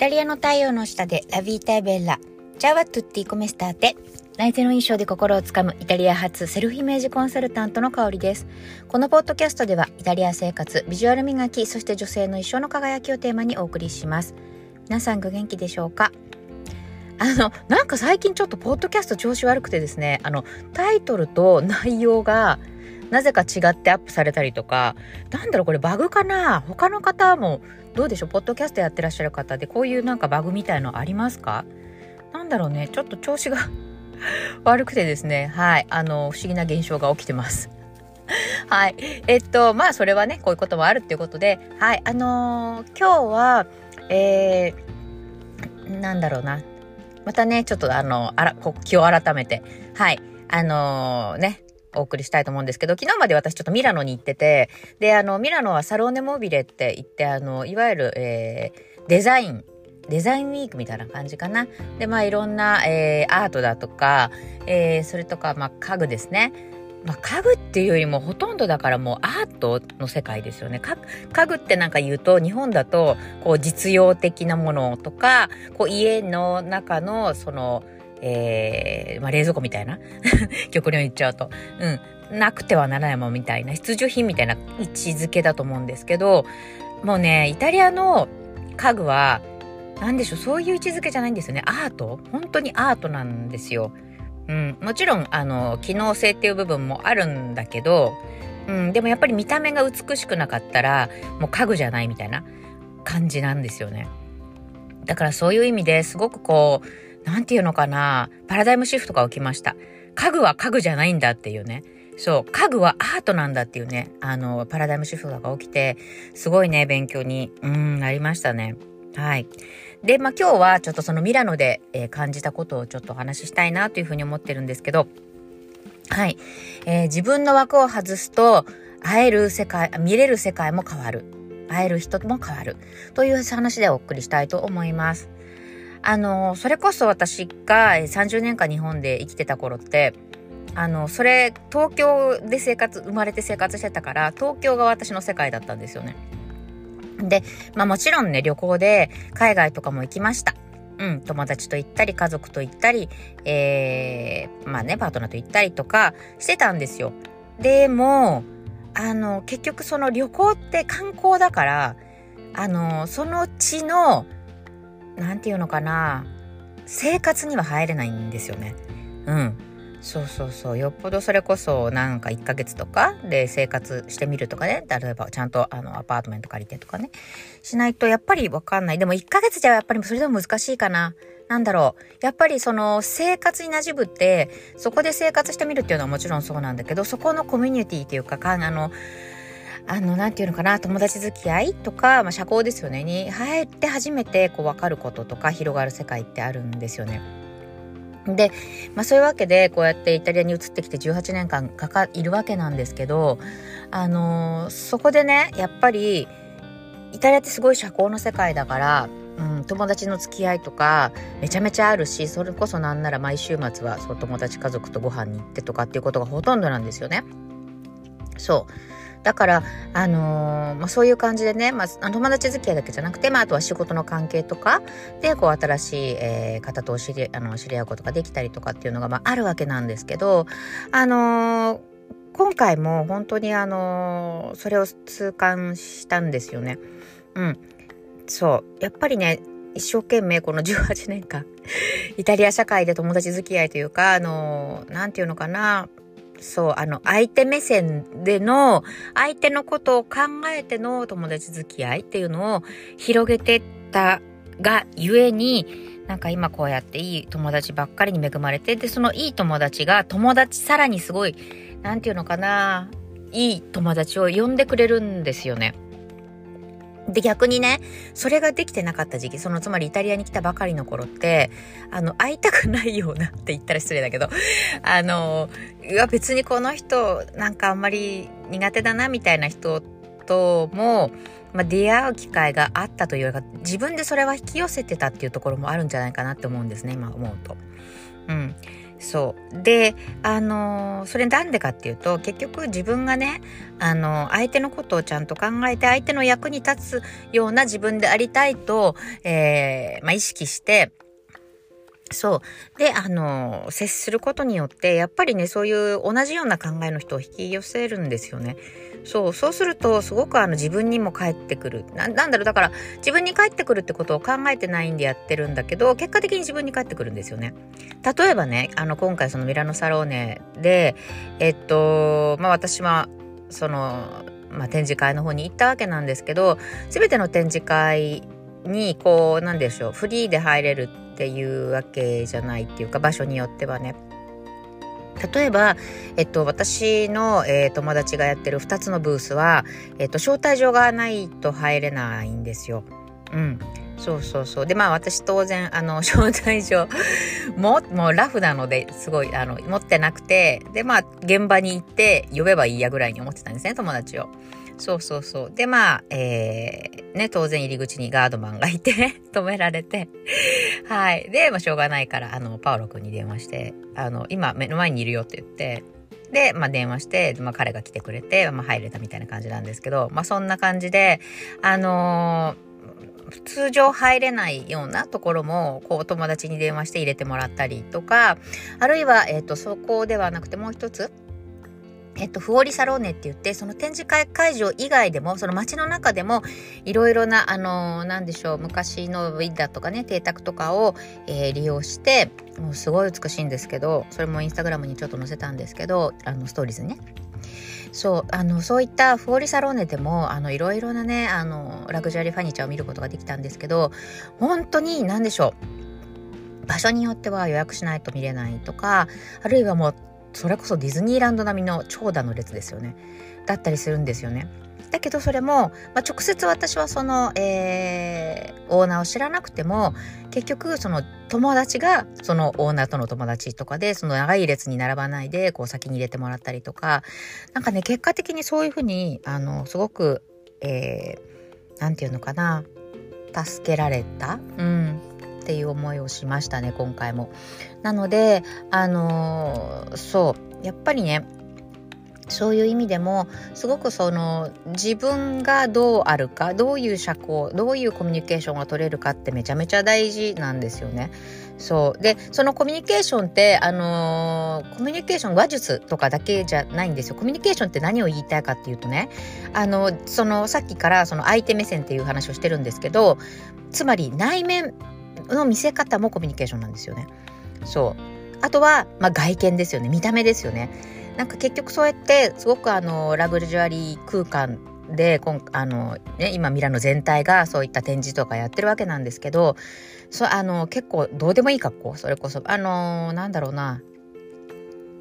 タリアの太陽の下でラビータイベッラ。チャワトゥッティコメスターテ。内政の印象で心をつかむイタリア発セルフイメージコンサルタントの香りです。このポッドキャストではイタリア生活、ビジュアル磨き、そして女性の一生の輝きをテーマにお送りします。皆さんご元気でしょうか？あの、なんか最近ちょっとポッドキャスト調子悪くてですね、あの、タイトルと内容がなぜか違ってアップされたりとか、なんだろうこれバグかな？他の方もどうでしょう？ポッドキャストやってらっしゃる方でこういうなんかバグみたいのありますか？なんだろうねちょっと調子が 悪くてですねはいあの不思議な現象が起きてます はい。えっと、まあ、それはね、こういうこともあるっていうことで、はい。あのー、今日は、えー、なんだろうな。またね、ちょっとあの、あら、気を改めて、はい。あのー、ね、お送りしたいと思うんですけど、昨日まで私ちょっとミラノに行ってて、で、あの、ミラノはサローネモビレって言って、あの、いわゆる、えー、デザイン、デザインウィークみたいな感じかな。で、まあいろんな、えー、アートだとか、えー、それとか、まあ家具ですね。まあ、家具っていうよりもほとんどだからもうアートの世界ですよね。家具ってなんか言うと日本だとこう実用的なものとかこう家の中のそのえー、まあ、冷蔵庫みたいな。極論言っちゃうと、うん、なくてはならないものみたいな。必需品みたいな位置づけだと思うんですけど、もうね、イタリアの家具は、何でしょう、そういう位置づけじゃないんですよね。アート。本当にアートなんですよ。うん、もちろん、あの、機能性っていう部分もあるんだけど、うん、でもやっぱり見た目が美しくなかったら、もう家具じゃないみたいな感じなんですよね。だからそういう意味ですごくこう、なんていうのかな、パラダイムシフトが起きました。家具は家具じゃないんだっていうね。そう、家具はアートなんだっていうね、あの、パラダイムシフトが起きて、すごいね、勉強に、うん、なりましたね。はい。で、まあ今日はちょっとそのミラノで、えー、感じたことをちょっとお話ししたいなというふうに思ってるんですけど、はい。えー、自分の枠を外すと、会える世界、見れる世界も変わる。会える人も変わる。という話でお送りしたいと思います。あの、それこそ私が30年間日本で生きてた頃って、あの、それ、東京で生活、生まれて生活してたから、東京が私の世界だったんですよね。で、まあもちろんね、旅行で海外とかも行きました。うん、友達と行ったり、家族と行ったり、えー、まあね、パートナーと行ったりとかしてたんですよ。でも、あの、結局その旅行って観光だから、あの、その地の何て言うのかな生活には入れないんですよね。うん。そうそうそう。よっぽどそれこそなんか1ヶ月とかで生活してみるとかね。例えばちゃんとあのアパートメント借りてとかね。しないとやっぱりわかんない。でも1ヶ月じゃやっぱりそれでも難しいかな。なんだろう。やっぱりその生活に馴染むって、そこで生活してみるっていうのはもちろんそうなんだけど、そこのコミュニティっていうか、かあの、あの、なんていうのかな、友達付き合いとか、まあ、社交ですよね、に入って初めてこう分かることとか広がる世界ってあるんですよね。で、まあそういうわけで、こうやってイタリアに移ってきて18年間かか、いるわけなんですけど、あのー、そこでね、やっぱり、イタリアってすごい社交の世界だから、うん、友達の付き合いとかめちゃめちゃあるしそれこそなんなら毎週末はそう友達家族とご飯に行ってとかっていうことがほとんどなんですよね。そうだから、あのー、まあ、そういう感じでね、まあ、友達付き合いだけじゃなくて、まあ、あとは仕事の関係とかで、こう、新しい、えー、方と知り、あの、知り合うことができたりとかっていうのが、まあ、あるわけなんですけど、あのー、今回も本当にあのそれを痛感したんですよね。うん。そう。やっぱりね、一生懸命この18年間、イタリア社会で友達付き合いというか、あの、なんていうのかな、そう、あの、相手目線での、相手のことを考えての友達付き合いっていうのを広げてったがゆえに、なんか今こうやっていい友達ばっかりに恵まれて、で、そのいい友達が友達さらにすごい、なんていうのかな、いい友達を呼んでくれるんですよね。で、逆にね、それができてなかった時期、そのつまりイタリアに来たばかりの頃って、あの、会いたくないようなって言ったら失礼だけど、あの、いや別にこの人なんかあんまり苦手だなみたいな人とも、まあ、出会う機会があったというか、自分でそれは引き寄せてたっていうところもあるんじゃないかなって思うんですね、今思うと。うん。そうであのそれなんでかっていうと結局自分がねあの相手のことをちゃんと考えて相手の役に立つような自分でありたいと、えーまあ、意識してそう。で、あの、接することによって、やっぱりね、そういう同じような考えの人を引き寄せるんですよね。そう、そうすると、すごくあの自分にも返ってくるな。なんだろう、だから、自分に返ってくるってことを考えてないんでやってるんだけど、結果的に自分に返ってくるんですよね。例えばね、あの、今回そのミラノサローネで、えっと、まあ私は、その、まあ展示会の方に行ったわけなんですけど、すべての展示会に、こう、なんでしょう、フリーで入れるっていうわけじゃないっていうか、場所によってはね。例えば、えっと、私の、えー、友達がやってる2つのブースは、えっと、招待状がないと入れないんですよ。うん。そうそうそう。で、まあ私当然、あの、招待状も、もうラフなので、すごい、あの、持ってなくて、で、まあ現場に行って呼べばいいやぐらいに思ってたんですね、友達を。そうそうそう。で、まあ、えー、ね、当然入り口にガードマンがいて 止められてはい。で、まあ、しょうがないから、あの、パオロ君に電話して、あの、今、目の前にいるよって言って、で、まあ、電話して、まあ、彼が来てくれて、まあ、入れたみたいな感じなんですけど、まあ、そんな感じで、あのー、通常入れないようなところも、こう、友達に電話して入れてもらったりとか、あるいは、えっ、ー、と、そこではなくてもう一つ、えっと、フオリサローネって言って、その展示会会場以外でも、その街の中でも、いろいろな、あのー、なんでしょう、昔のウィッダーとかね、邸宅とかを、えー、利用して、もうすごい美しいんですけど、それもインスタグラムにちょっと載せたんですけど、あの、ストーリーズね。そう、あの、そういったフォーリサローネでも、あの、いろいろなね、あの、ラグジュアリーファニチャーを見ることができたんですけど、本当に何でしょう。場所によっては予約しないと見れないとか、あるいはもうそれこそディズニーランド並みの長蛇の列ですよね。だったりするんですよね。だけどそれも、まあ、直接私はその、えー、オーナーを知らなくても結局その友達がそのオーナーとの友達とかでその長い列に並ばないでこう先に入れてもらったりとか。なんかね結果的にそういうふうにあのすごくえー、ていうのかな。助けられた、うん、っていう思いをしましたね今回も。なのであのー、そうやっぱりねそういう意味でもすごくその自分がどうあるかどういう社交どういうコミュニケーションが取れるかってめちゃめちゃ大事なんですよね。そうでそのコミュニケーションってあのー、コミュニケーション話術とかだけじゃないんですよ。コミュニケーションって何を言いたいかっていうとねあのそのさっきからその相手目線っていう話をしてるんですけどつまり内面の見せ方もコミュニケーションなんですよね。そう。あとは、まあ、外見ですよね。見た目ですよね。なんか結局そうやってすごくあのラグジュアリー空間でこあの、ね、今ミラノ全体がそういった展示とかやってるわけなんですけどそあの結構どうでもいい格好それこそあのなんだろうな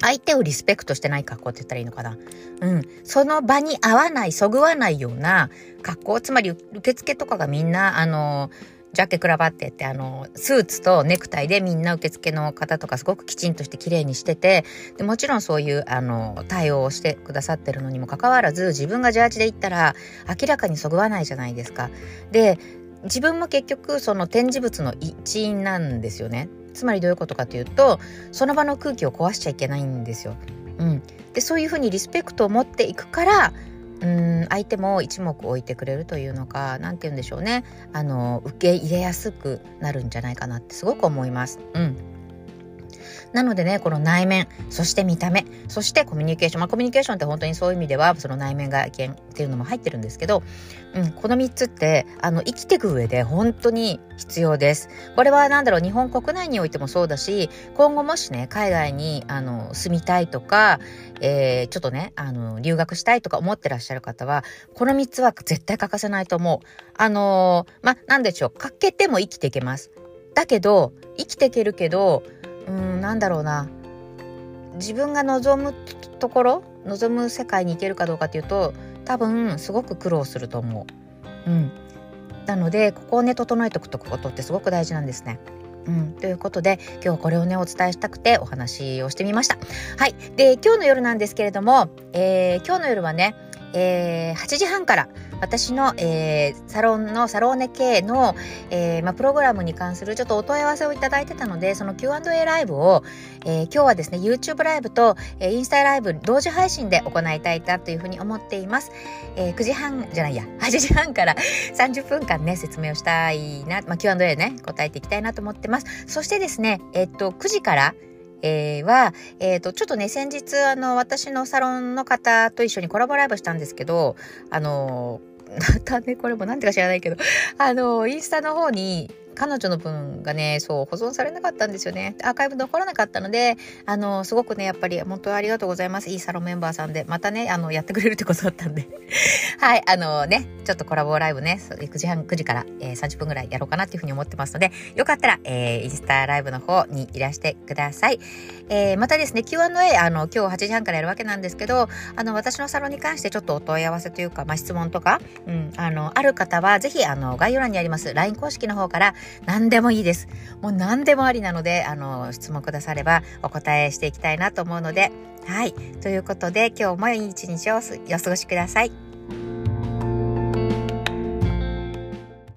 相手をリスペクトしてない格好って言ったらいいのかな。うん。その場に合わない、そぐわないような格好。つまり、受付とかがみんな、あの、ジャケクラバってってあのスーツとネクタイでみんな受付の方とかすごくきちんとして綺麗にしててでもちろんそういうあの対応をしてくださってるのにもかかわらず自分がジャージで行ったら明らかにそぐわないじゃないですか。で自分も結局その展示物の一員なんですよね。つまりどういうことかというとその場の空気を壊しちゃいけないんですよ。うん、でそういうふうにリスペクトを持っていくからうん相手も一目置いてくれるというのか何て言うんでしょうねあの受け入れやすくなるんじゃないかなってすごく思います。うんなのでね、この内面、そして見た目、そしてコミュニケーション。まあ、コミュニケーションって本当にそういう意味では、その内面外見っていうのも入ってるんですけど、うん、この3つって、あの、生きていく上で本当に必要です。これは何だろう、日本国内においてもそうだし、今後もしね、海外に、あの、住みたいとか、えー、ちょっとね、あの、留学したいとか思ってらっしゃる方は、この3つは絶対欠かせないと思う。あのー、まあ、なんでしょう、欠けても生きていけます。だけど、生きていけるけど、うんなんだろうな自分が望むところ望む世界に行けるかどうかっていうと多分すごく苦労すると思う。うん、なのでここをね整えておくことってすごく大事なんですね。うん、ということで今日はこれをねお伝えしたくてお話をしてみました。はいで今日の夜なんですけれども、えー、今日の夜はねえー、8時半から私の、えー、サロンのサローネ系の、えーま、プログラムに関するちょっとお問い合わせをいただいてたので、その Q&A ライブを、えー、今日はですね、YouTube ライブと、えー、インスタライブ同時配信で行いたいなというふうに思っています。えー、9時半じゃないや、8時半から30分間ね、説明をしたいな、ま、Q&A ね、答えていきたいなと思ってます。そしてですね、えっと、9時から、えー、は、えっ、ー、と、ちょっとね、先日、あの、私のサロンの方と一緒にコラボライブしたんですけど、あの、またね、これもなんてか知らないけど、あの、インスタの方に、彼女の分がね、そう、保存されなかったんですよね。アーカイブ残らなかったので、あの、すごくね、やっぱり、本当ありがとうございます。いいサロンメンバーさんで、またね、あの、やってくれるってことだったんで。はい、あのね、ちょっとコラボライブね、9時半、9時から、えー、30分ぐらいやろうかなっていうふうに思ってますので、よかったら、えー、インスタライブの方にいらしてください。えー、またですね、Q&A、あの、今日8時半からやるわけなんですけど、あの、私のサロンに関してちょっとお問い合わせというか、まあ、質問とか、うん、あの、ある方は、ぜひ、あの、概要欄にあります LINE 公式の方から、何でもいいです。もう何でもありなので、あの、質問くださればお答えしていきたいなと思うので、はい。ということで、今日もいい一日をお過ごしください。